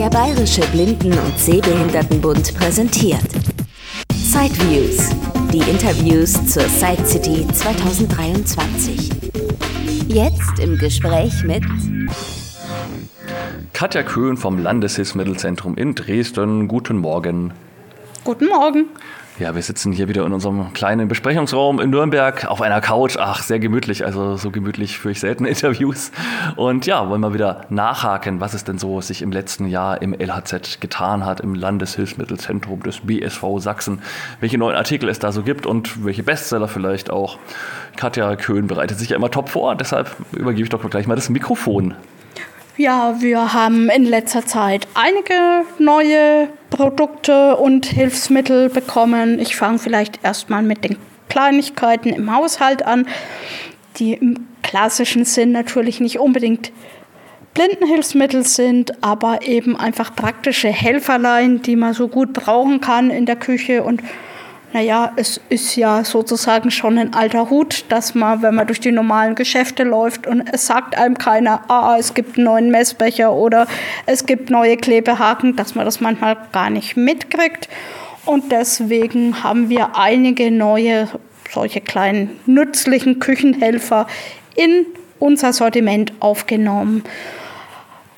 Der Bayerische Blinden- und Sehbehindertenbund präsentiert Sideviews, die Interviews zur Side City 2023. Jetzt im Gespräch mit Katja Köhn vom Landeshilfsmittelzentrum in Dresden. Guten Morgen. Guten Morgen. Ja, wir sitzen hier wieder in unserem kleinen Besprechungsraum in Nürnberg auf einer Couch. Ach, sehr gemütlich. Also so gemütlich führe ich selten Interviews. Und ja, wollen wir wieder nachhaken, was es denn so sich im letzten Jahr im LHZ getan hat, im Landeshilfsmittelzentrum des BSV Sachsen. Welche neuen Artikel es da so gibt und welche Bestseller vielleicht auch. Katja Köhn bereitet sich ja immer top vor. Deshalb übergebe ich doch gleich mal das Mikrofon. Ja, wir haben in letzter Zeit einige neue Produkte und Hilfsmittel bekommen. Ich fange vielleicht erstmal mit den Kleinigkeiten im Haushalt an, die im klassischen Sinn natürlich nicht unbedingt Blindenhilfsmittel sind, aber eben einfach praktische Helferlein, die man so gut brauchen kann in der Küche und naja, es ist ja sozusagen schon ein alter Hut, dass man, wenn man durch die normalen Geschäfte läuft und es sagt einem keiner, ah, es gibt einen neuen Messbecher oder es gibt neue Klebehaken, dass man das manchmal gar nicht mitkriegt. Und deswegen haben wir einige neue, solche kleinen nützlichen Küchenhelfer in unser Sortiment aufgenommen.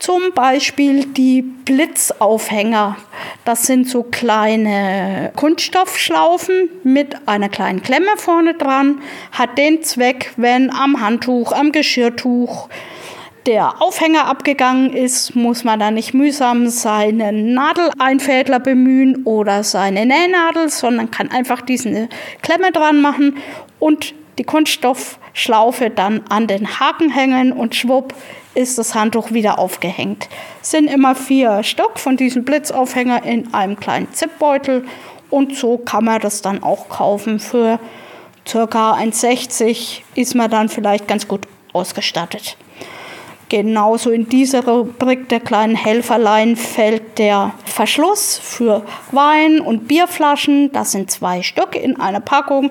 Zum Beispiel die Blitzaufhänger. Das sind so kleine Kunststoffschlaufen mit einer kleinen Klemme vorne dran. Hat den Zweck, wenn am Handtuch, am Geschirrtuch der Aufhänger abgegangen ist, muss man da nicht mühsam seinen Nadeleinfädler bemühen oder seine Nähnadel, sondern kann einfach diese Klemme dran machen und die Kunststoffschlaufe dann an den Haken hängen und schwupp ist das Handtuch wieder aufgehängt. Es sind immer vier Stück von diesem Blitzaufhänger in einem kleinen Zipbeutel und so kann man das dann auch kaufen. Für ca. 1,60 ist man dann vielleicht ganz gut ausgestattet. Genauso in dieser Rubrik der kleinen Helferlein fällt der Verschluss für Wein- und Bierflaschen. Das sind zwei Stück in einer Packung.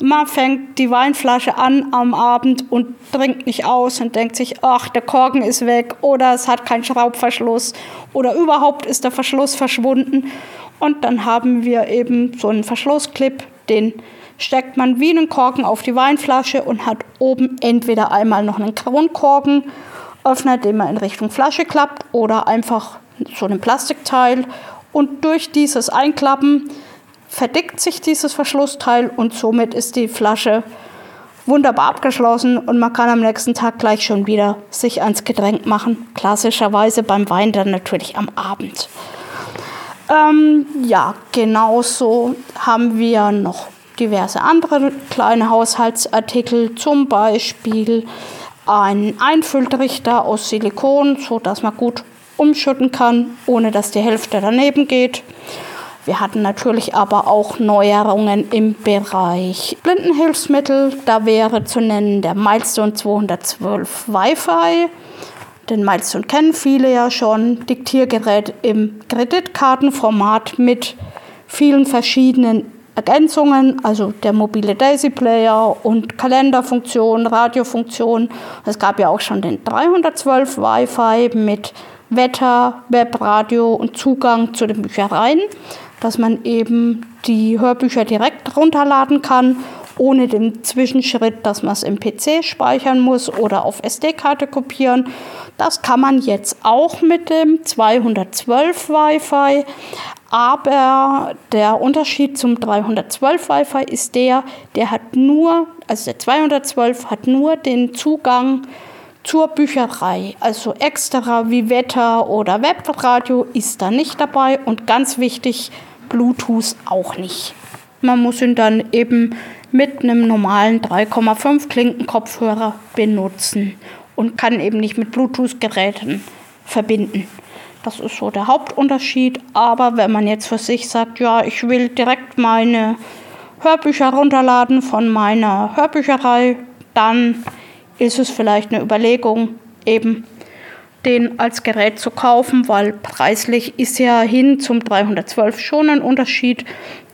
Man fängt die Weinflasche an am Abend und trinkt nicht aus und denkt sich, ach, der Korken ist weg oder es hat keinen Schraubverschluss oder überhaupt ist der Verschluss verschwunden. Und dann haben wir eben so einen Verschlussclip, den steckt man wie einen Korken auf die Weinflasche und hat oben entweder einmal noch einen Kronkorken Öffner, den man in Richtung Flasche klappt oder einfach so einen Plastikteil. Und durch dieses Einklappen verdickt sich dieses Verschlussteil und somit ist die Flasche wunderbar abgeschlossen und man kann am nächsten Tag gleich schon wieder sich ans Getränk machen. Klassischerweise beim Wein dann natürlich am Abend. Ähm, ja, genauso haben wir noch diverse andere kleine Haushaltsartikel, zum Beispiel einen Einfülltrichter aus Silikon, so dass man gut umschütten kann, ohne dass die Hälfte daneben geht. Wir hatten natürlich aber auch Neuerungen im Bereich Blindenhilfsmittel. Da wäre zu nennen der Milestone 212 Wi-Fi. Den Milestone kennen viele ja schon. Diktiergerät im Kreditkartenformat mit vielen verschiedenen Ergänzungen, also der mobile Daisy Player und Kalenderfunktion, Radiofunktion. Es gab ja auch schon den 312 Wi-Fi mit Wetter, Webradio und Zugang zu den Büchereien, dass man eben die Hörbücher direkt runterladen kann, ohne den Zwischenschritt, dass man es im PC speichern muss oder auf SD-Karte kopieren. Das kann man jetzt auch mit dem 212 Wi-Fi. Aber der Unterschied zum 312 Wi-Fi ist der, der hat nur, also der 212 hat nur den Zugang zur Bücherei. Also extra wie Wetter oder Webradio ist da nicht dabei und ganz wichtig, Bluetooth auch nicht. Man muss ihn dann eben mit einem normalen 3,5 Klinkenkopfhörer benutzen und kann eben nicht mit Bluetooth-Geräten verbinden. Das ist so der Hauptunterschied. Aber wenn man jetzt für sich sagt, ja, ich will direkt meine Hörbücher runterladen von meiner Hörbücherei, dann ist es vielleicht eine Überlegung, eben den als Gerät zu kaufen, weil preislich ist ja hin zum 312 schon ein Unterschied.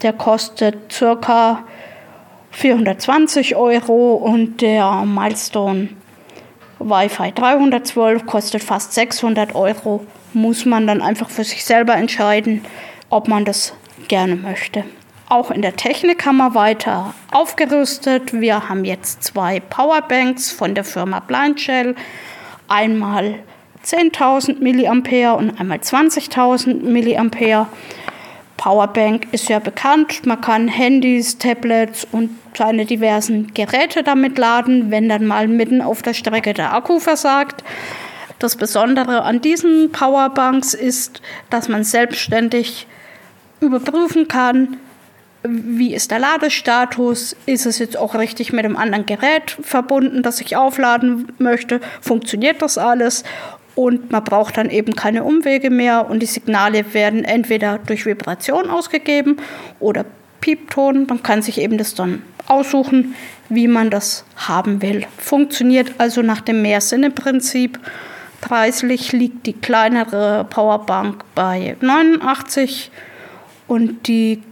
Der kostet circa 420 Euro und der Milestone Wi-Fi 312 kostet fast 600 Euro. Muss man dann einfach für sich selber entscheiden, ob man das gerne möchte. Auch in der Technik haben wir weiter aufgerüstet. Wir haben jetzt zwei Powerbanks von der Firma Blind Shell. Einmal 10.000 mA und einmal 20.000 mA. Powerbank ist ja bekannt. Man kann Handys, Tablets und seine diversen Geräte damit laden, wenn dann mal mitten auf der Strecke der Akku versagt. Das Besondere an diesen Powerbanks ist, dass man selbstständig überprüfen kann, wie ist der Ladestatus? Ist es jetzt auch richtig mit dem anderen Gerät verbunden, das ich aufladen möchte? Funktioniert das alles? Und man braucht dann eben keine Umwege mehr und die Signale werden entweder durch Vibration ausgegeben oder Piepton. Man kann sich eben das dann aussuchen, wie man das haben will. Funktioniert also nach dem Mehrsinne-Prinzip. Preislich liegt die kleinere Powerbank bei 89 und die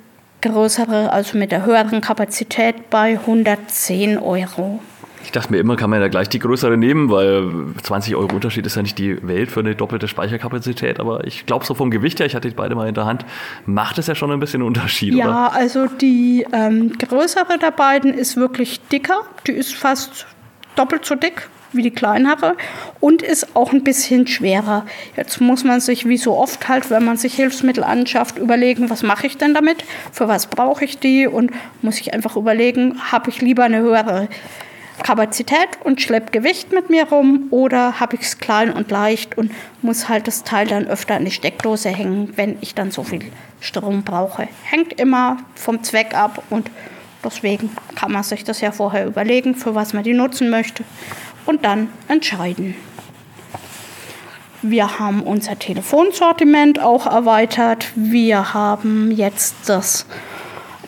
größere, also mit der höheren Kapazität bei 110 Euro. Ich dachte mir immer, kann man ja gleich die größere nehmen, weil 20 Euro Unterschied ist ja nicht die Welt für eine doppelte Speicherkapazität. Aber ich glaube, so vom Gewicht her, ich hatte die beide mal in der Hand, macht es ja schon ein bisschen Unterschied. Ja, oder? also die ähm, größere der beiden ist wirklich dicker. Die ist fast doppelt so dick wie die kleinere und ist auch ein bisschen schwerer. Jetzt muss man sich wie so oft halt, wenn man sich Hilfsmittel anschafft, überlegen, was mache ich denn damit, für was brauche ich die und muss ich einfach überlegen, habe ich lieber eine höhere Kapazität und schleppe Gewicht mit mir rum oder habe ich es klein und leicht und muss halt das Teil dann öfter an die Steckdose hängen, wenn ich dann so viel Strom brauche. Hängt immer vom Zweck ab und deswegen kann man sich das ja vorher überlegen, für was man die nutzen möchte und dann entscheiden. Wir haben unser Telefonsortiment auch erweitert. Wir haben jetzt das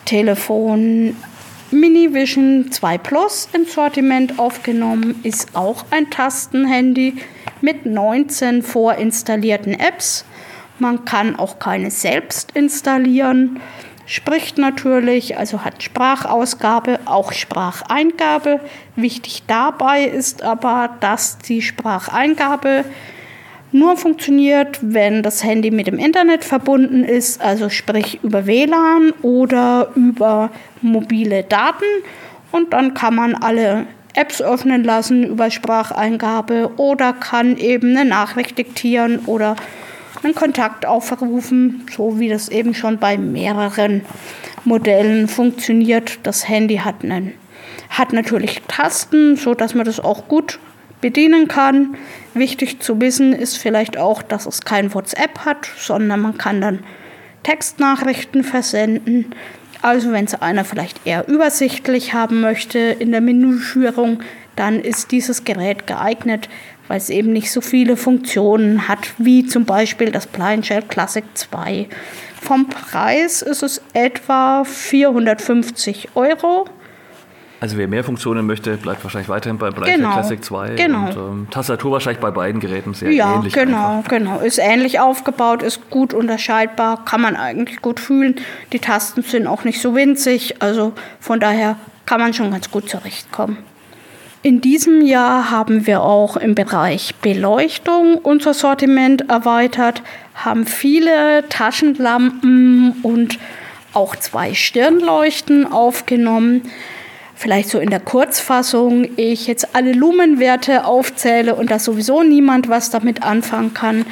Telefon Mini Vision 2 Plus ins Sortiment aufgenommen. Ist auch ein Tastenhandy mit 19 vorinstallierten Apps. Man kann auch keine selbst installieren spricht natürlich, also hat Sprachausgabe, auch Spracheingabe. Wichtig dabei ist aber, dass die Spracheingabe nur funktioniert, wenn das Handy mit dem Internet verbunden ist, also sprich über WLAN oder über mobile Daten. Und dann kann man alle Apps öffnen lassen über Spracheingabe oder kann eben eine Nachricht diktieren oder einen Kontakt aufrufen, so wie das eben schon bei mehreren Modellen funktioniert. Das Handy hat, einen, hat natürlich Tasten, so dass man das auch gut bedienen kann. Wichtig zu wissen ist vielleicht auch, dass es kein WhatsApp hat, sondern man kann dann Textnachrichten versenden. Also wenn es einer vielleicht eher übersichtlich haben möchte in der Menüführung, dann ist dieses Gerät geeignet, weil es eben nicht so viele Funktionen hat, wie zum Beispiel das Blind Shell Classic 2. Vom Preis ist es etwa 450 Euro. Also wer mehr Funktionen möchte, bleibt wahrscheinlich weiterhin bei Blind Genau, Classic 2. genau. Und ähm, Tastatur wahrscheinlich bei beiden Geräten sehr Ja, ähnlich. genau, einfach. genau. Ist ähnlich aufgebaut, ist gut unterscheidbar, kann man eigentlich gut fühlen. Die Tasten sind auch nicht so winzig, also von daher kann man schon ganz gut zurechtkommen. In diesem Jahr haben wir auch im Bereich Beleuchtung unser Sortiment erweitert, haben viele Taschenlampen und auch zwei Stirnleuchten aufgenommen. Vielleicht so in der Kurzfassung, ich jetzt alle Lumenwerte aufzähle und da sowieso niemand was damit anfangen kann,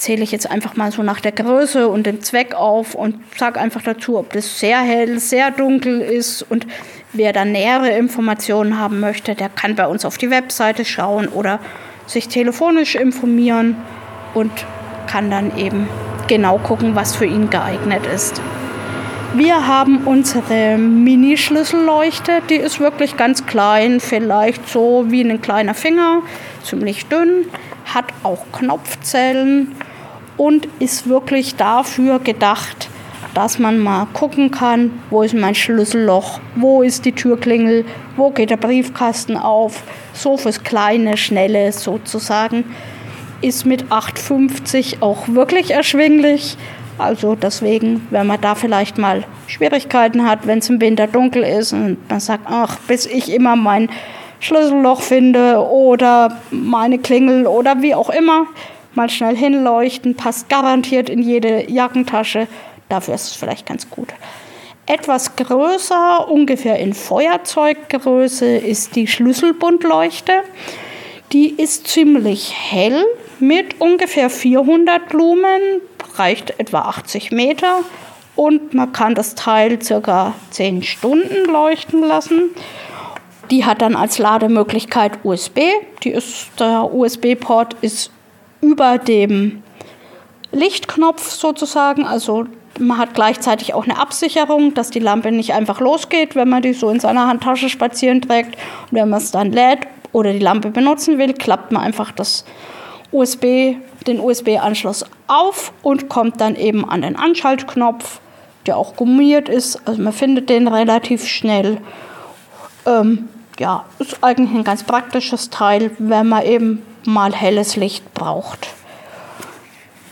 zähle ich jetzt einfach mal so nach der Größe und dem Zweck auf und sage einfach dazu, ob das sehr hell, sehr dunkel ist und wer da nähere Informationen haben möchte, der kann bei uns auf die Webseite schauen oder sich telefonisch informieren und kann dann eben genau gucken, was für ihn geeignet ist. Wir haben unsere Mini-Schlüsselleuchte, die ist wirklich ganz klein, vielleicht so wie ein kleiner Finger, ziemlich dünn, hat auch Knopfzellen und ist wirklich dafür gedacht, dass man mal gucken kann, wo ist mein Schlüsselloch, wo ist die Türklingel, wo geht der Briefkasten auf, so fürs kleine, schnelle sozusagen. Ist mit 8,50 auch wirklich erschwinglich. Also deswegen, wenn man da vielleicht mal Schwierigkeiten hat, wenn es im Winter dunkel ist und man sagt, ach, bis ich immer mein Schlüsselloch finde oder meine Klingel oder wie auch immer, mal schnell hinleuchten, passt garantiert in jede Jackentasche. Dafür ist es vielleicht ganz gut. Etwas größer, ungefähr in Feuerzeuggröße, ist die Schlüsselbundleuchte. Die ist ziemlich hell mit ungefähr 400 Lumen, reicht etwa 80 Meter und man kann das Teil circa 10 Stunden leuchten lassen. Die hat dann als Lademöglichkeit USB. Die ist, der USB-Port ist über dem Lichtknopf sozusagen, also man hat gleichzeitig auch eine Absicherung, dass die Lampe nicht einfach losgeht, wenn man die so in seiner Handtasche spazieren trägt. Und wenn man es dann lädt oder die Lampe benutzen will, klappt man einfach das USB, den USB-Anschluss auf und kommt dann eben an den Anschaltknopf, der auch gummiert ist. Also man findet den relativ schnell. Ähm, ja, ist eigentlich ein ganz praktisches Teil, wenn man eben mal helles Licht braucht.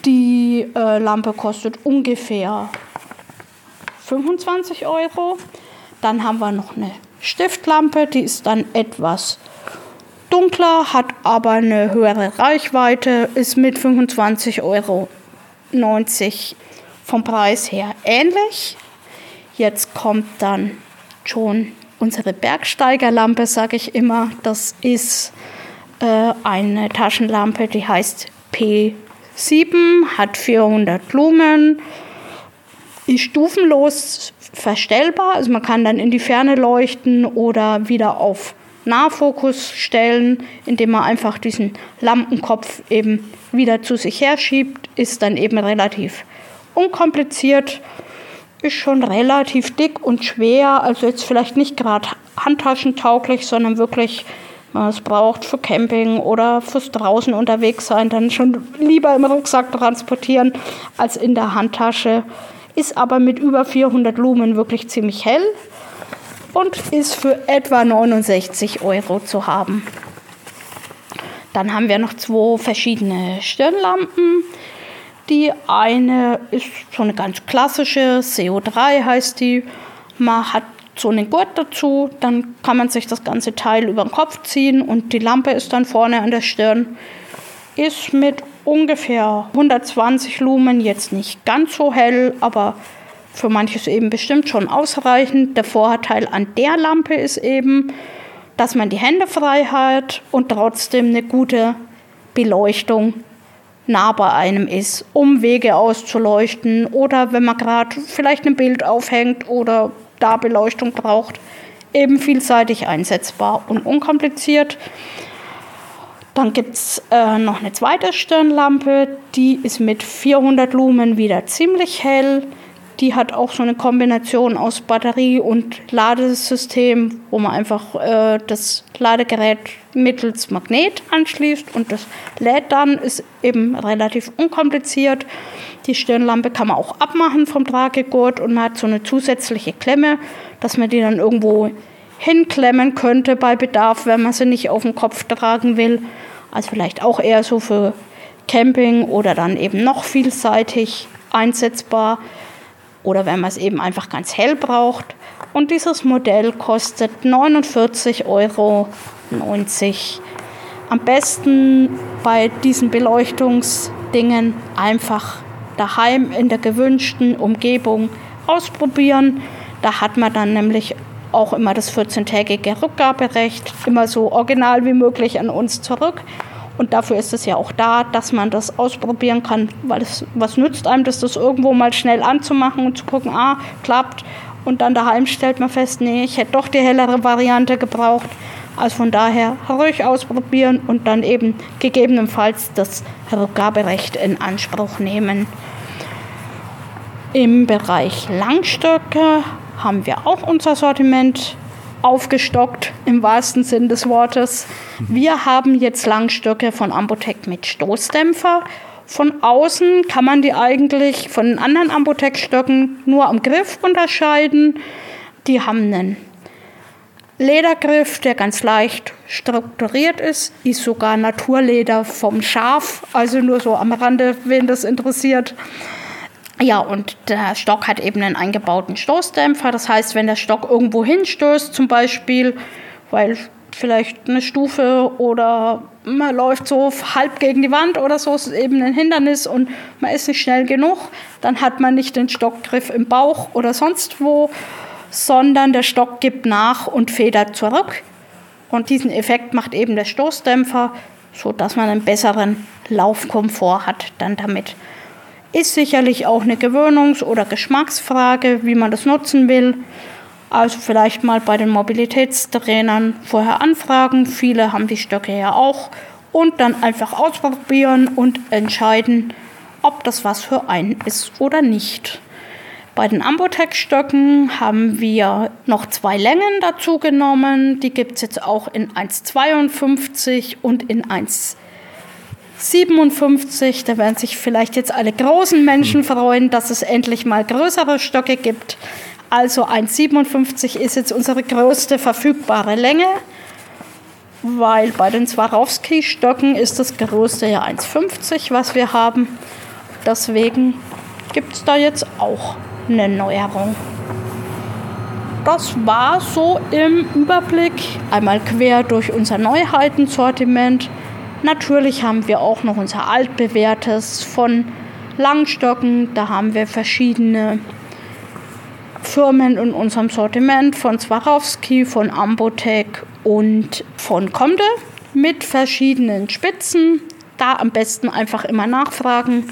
Die äh, Lampe kostet ungefähr 25 Euro. Dann haben wir noch eine Stiftlampe, die ist dann etwas dunkler, hat aber eine höhere Reichweite, ist mit 25,90 Euro vom Preis her ähnlich. Jetzt kommt dann schon unsere Bergsteigerlampe, sage ich immer. Das ist äh, eine Taschenlampe, die heißt P7, hat 400 Lumen, ist stufenlos verstellbar. Also man kann dann in die Ferne leuchten oder wieder auf Nahfokus stellen, indem man einfach diesen Lampenkopf eben wieder zu sich herschiebt, ist dann eben relativ unkompliziert, ist schon relativ dick und schwer, also jetzt vielleicht nicht gerade handtaschentauglich, sondern wirklich, wenn man es braucht für Camping oder fürs draußen unterwegs sein, dann schon lieber im Rucksack transportieren als in der Handtasche. Ist aber mit über 400 Lumen wirklich ziemlich hell und ist für etwa 69 Euro zu haben. Dann haben wir noch zwei verschiedene Stirnlampen. Die eine ist so eine ganz klassische, CO3 heißt die. Man hat so einen Gurt dazu, dann kann man sich das ganze Teil über den Kopf ziehen und die Lampe ist dann vorne an der Stirn. Ist mit ungefähr 120 Lumen jetzt nicht ganz so hell, aber für manches eben bestimmt schon ausreichend. Der Vorteil an der Lampe ist eben, dass man die Hände frei hat und trotzdem eine gute Beleuchtung nah bei einem ist, um Wege auszuleuchten oder wenn man gerade vielleicht ein Bild aufhängt oder da Beleuchtung braucht, eben vielseitig einsetzbar und unkompliziert. Dann gibt es äh, noch eine zweite Stirnlampe, die ist mit 400 Lumen wieder ziemlich hell. Die hat auch so eine Kombination aus Batterie und Ladesystem, wo man einfach äh, das Ladegerät mittels Magnet anschließt und das lädt dann, ist eben relativ unkompliziert. Die Stirnlampe kann man auch abmachen vom Tragegurt und man hat so eine zusätzliche Klemme, dass man die dann irgendwo hinklemmen könnte bei Bedarf, wenn man sie nicht auf dem Kopf tragen will. Also vielleicht auch eher so für Camping oder dann eben noch vielseitig einsetzbar oder wenn man es eben einfach ganz hell braucht. Und dieses Modell kostet 49,90 Euro. Am besten bei diesen Beleuchtungsdingen einfach daheim in der gewünschten Umgebung ausprobieren. Da hat man dann nämlich auch immer das 14-tägige Rückgaberecht, immer so original wie möglich an uns zurück. Und dafür ist es ja auch da, dass man das ausprobieren kann, weil es was nützt einem, das, das irgendwo mal schnell anzumachen und zu gucken, ah, klappt. Und dann daheim stellt man fest, nee, ich hätte doch die hellere Variante gebraucht. Also von daher ruhig ausprobieren und dann eben gegebenenfalls das Rückgaberecht in Anspruch nehmen. Im Bereich Langstöcke haben wir auch unser Sortiment aufgestockt im wahrsten Sinn des Wortes. Wir haben jetzt Langstöcke von Ambotec mit Stoßdämpfer. Von außen kann man die eigentlich von den anderen Ambotec-Stöcken nur am Griff unterscheiden. Die haben einen Ledergriff, der ganz leicht strukturiert ist, ist sogar Naturleder vom Schaf, also nur so am Rande, wen das interessiert. Ja, und der Stock hat eben einen eingebauten Stoßdämpfer. Das heißt, wenn der Stock irgendwo hinstößt, zum Beispiel, weil vielleicht eine Stufe oder man läuft so halb gegen die Wand oder so, ist eben ein Hindernis und man ist nicht schnell genug, dann hat man nicht den Stockgriff im Bauch oder sonst wo, sondern der Stock gibt nach und federt zurück. Und diesen Effekt macht eben der Stoßdämpfer, sodass man einen besseren Laufkomfort hat dann damit. Ist sicherlich auch eine Gewöhnungs- oder Geschmacksfrage, wie man das nutzen will. Also vielleicht mal bei den Mobilitätstrainern vorher anfragen. Viele haben die Stöcke ja auch. Und dann einfach ausprobieren und entscheiden, ob das was für einen ist oder nicht. Bei den Ambotech-Stöcken haben wir noch zwei Längen dazu genommen. Die gibt es jetzt auch in 1,52 und in 1,57. Da werden sich vielleicht jetzt alle großen Menschen freuen, dass es endlich mal größere Stöcke gibt. Also 1,57 ist jetzt unsere größte verfügbare Länge, weil bei den Swarovski-Stöcken ist das größte ja 1,50, was wir haben. Deswegen gibt es da jetzt auch eine Neuerung. Das war so im Überblick einmal quer durch unser Neuheitensortiment. Natürlich haben wir auch noch unser altbewährtes von Langstocken. Da haben wir verschiedene Firmen in unserem Sortiment von Swarovski, von Ambotech und von Comde mit verschiedenen Spitzen. Da am besten einfach immer nachfragen,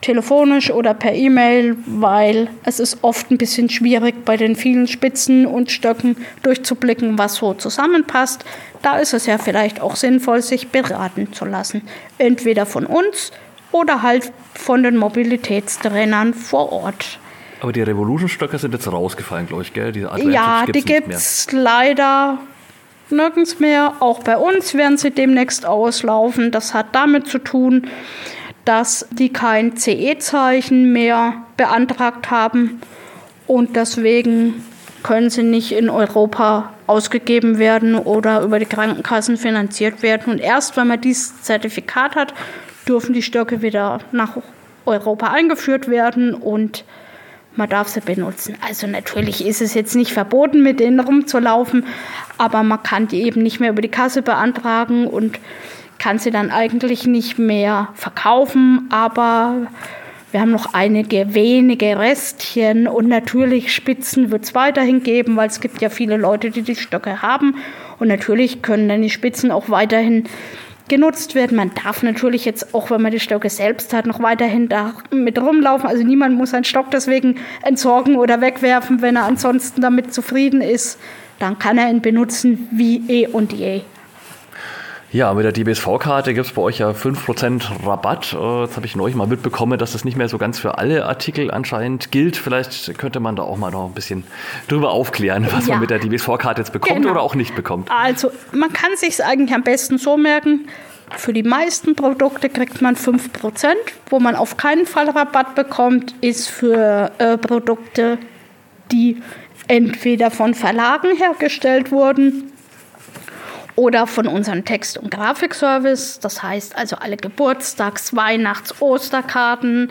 telefonisch oder per E-Mail, weil es ist oft ein bisschen schwierig bei den vielen Spitzen und Stöcken durchzublicken, was so zusammenpasst. Da ist es ja vielleicht auch sinnvoll, sich beraten zu lassen. Entweder von uns oder halt von den Mobilitätstrainern vor Ort. Aber die Revolution-Stöcke sind jetzt rausgefallen, glaube ich, gell? Diese ja, die gibt es leider nirgends mehr. Auch bei uns werden sie demnächst auslaufen. Das hat damit zu tun, dass die kein CE-Zeichen mehr beantragt haben und deswegen können sie nicht in Europa ausgegeben werden oder über die Krankenkassen finanziert werden. Und erst wenn man dieses Zertifikat hat, dürfen die Stöcke wieder nach Europa eingeführt werden und man darf sie benutzen. Also natürlich ist es jetzt nicht verboten, mit denen rumzulaufen, aber man kann die eben nicht mehr über die Kasse beantragen und kann sie dann eigentlich nicht mehr verkaufen, aber wir haben noch einige wenige Restchen und natürlich Spitzen wird es weiterhin geben, weil es gibt ja viele Leute, die die Stöcke haben und natürlich können dann die Spitzen auch weiterhin genutzt werden. Man darf natürlich jetzt, auch wenn man die Stöcke selbst hat, noch weiterhin da mit rumlaufen. Also niemand muss einen Stock deswegen entsorgen oder wegwerfen, wenn er ansonsten damit zufrieden ist. Dann kann er ihn benutzen wie eh und je. Ja, mit der DBSV-Karte gibt es bei euch ja 5% Rabatt. Äh, jetzt habe ich neulich mal mitbekommen, dass das nicht mehr so ganz für alle Artikel anscheinend gilt. Vielleicht könnte man da auch mal noch ein bisschen drüber aufklären, was ja. man mit der DBSV-Karte jetzt bekommt genau. oder auch nicht bekommt. Also man kann sich eigentlich am besten so merken, für die meisten Produkte kriegt man 5%. Wo man auf keinen Fall Rabatt bekommt, ist für äh, Produkte, die entweder von Verlagen hergestellt wurden oder von unserem Text- und Grafikservice. Das heißt also alle Geburtstags-, Weihnachts-, Osterkarten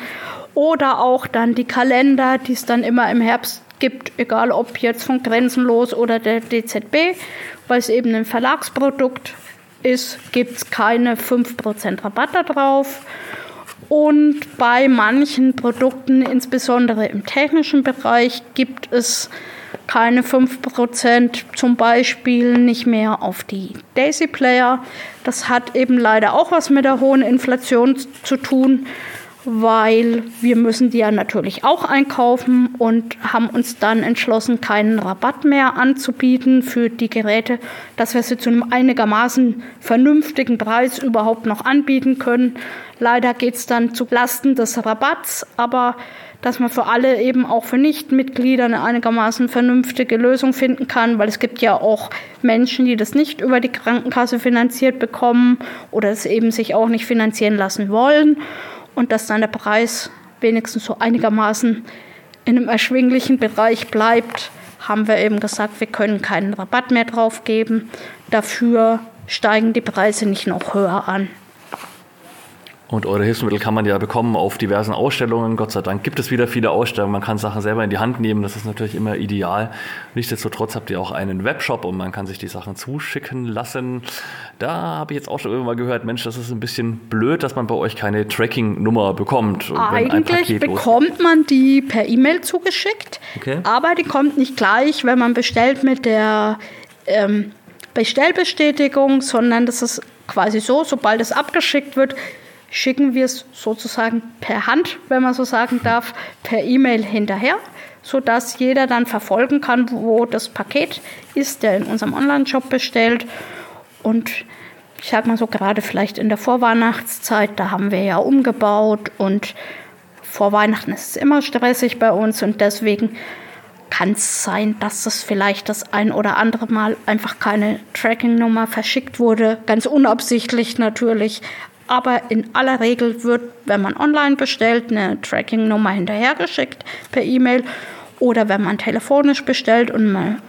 oder auch dann die Kalender, die es dann immer im Herbst gibt, egal ob jetzt von Grenzenlos oder der DZB, weil es eben ein Verlagsprodukt ist, gibt es keine 5% Rabatt darauf. Und bei manchen Produkten, insbesondere im technischen Bereich, gibt es keine 5%, zum Beispiel nicht mehr auf die Daisy Player. Das hat eben leider auch was mit der hohen Inflation zu tun, weil wir müssen die ja natürlich auch einkaufen und haben uns dann entschlossen, keinen Rabatt mehr anzubieten für die Geräte, dass wir sie zu einem einigermaßen vernünftigen Preis überhaupt noch anbieten können. Leider geht es dann zu Lasten des Rabatts, aber dass man für alle eben auch für Nichtmitglieder eine einigermaßen vernünftige Lösung finden kann, weil es gibt ja auch Menschen, die das nicht über die Krankenkasse finanziert bekommen oder es eben sich auch nicht finanzieren lassen wollen und dass dann der Preis wenigstens so einigermaßen in einem erschwinglichen Bereich bleibt, haben wir eben gesagt, wir können keinen Rabatt mehr drauf geben. Dafür steigen die Preise nicht noch höher an. Und eure Hilfsmittel kann man ja bekommen auf diversen Ausstellungen. Gott sei Dank gibt es wieder viele Ausstellungen. Man kann Sachen selber in die Hand nehmen. Das ist natürlich immer ideal. Nichtsdestotrotz habt ihr auch einen Webshop und man kann sich die Sachen zuschicken lassen. Da habe ich jetzt auch schon irgendwann gehört, Mensch, das ist ein bisschen blöd, dass man bei euch keine Tracking-Nummer bekommt. Eigentlich bekommt man die per E-Mail zugeschickt, okay. aber die kommt nicht gleich, wenn man bestellt mit der ähm, Bestellbestätigung, sondern das ist quasi so, sobald es abgeschickt wird, schicken wir es sozusagen per Hand, wenn man so sagen darf, per E-Mail hinterher, sodass jeder dann verfolgen kann, wo das Paket ist, der in unserem Online-Shop bestellt. Und ich sag mal so, gerade vielleicht in der Vorweihnachtszeit, da haben wir ja umgebaut und vor Weihnachten ist es immer stressig bei uns und deswegen kann es sein, dass es vielleicht das ein oder andere Mal einfach keine Tracking-Nummer verschickt wurde. Ganz unabsichtlich natürlich, aber in aller Regel wird, wenn man online bestellt, eine Tracking-Nummer hinterhergeschickt per E-Mail oder wenn man telefonisch bestellt und man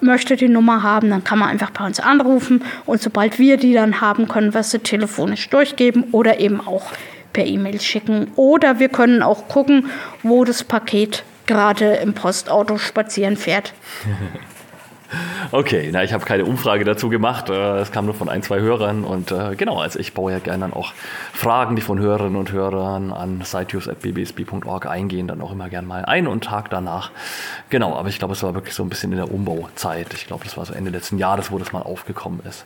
möchte die Nummer haben, dann kann man einfach bei uns anrufen und sobald wir die dann haben, können wir sie telefonisch durchgeben oder eben auch per E-Mail schicken. Oder wir können auch gucken, wo das Paket gerade im Postauto spazieren fährt. Okay, na, ich habe keine Umfrage dazu gemacht. Äh, es kam nur von ein, zwei Hörern. Und äh, genau, also ich baue ja gerne dann auch Fragen, die von Hörerinnen und Hörern an siteuse.bbsb.org eingehen, dann auch immer gerne mal ein und Tag danach. Genau, aber ich glaube, es war wirklich so ein bisschen in der Umbauzeit. Ich glaube, das war so Ende letzten Jahres, wo das mal aufgekommen ist.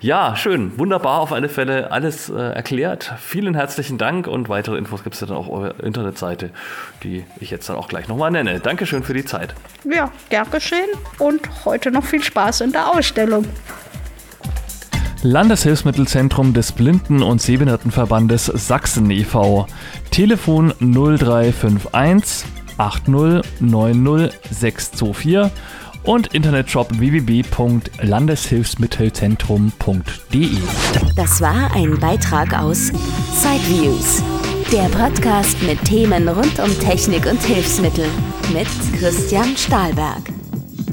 Ja, schön, wunderbar auf alle Fälle alles äh, erklärt. Vielen herzlichen Dank und weitere Infos gibt es dann auf eurer Internetseite, die ich jetzt dann auch gleich nochmal nenne. Dankeschön für die Zeit. Ja, gern geschehen und heute noch viel Spaß in der Ausstellung. Landeshilfsmittelzentrum des Blinden- und Sehbehindertenverbandes Sachsen e.V. Telefon 0351 80 90 624 und Internetshop www.landeshilfsmittelzentrum.de. Das war ein Beitrag aus Sideviews, der Podcast mit Themen rund um Technik und Hilfsmittel mit Christian Stahlberg.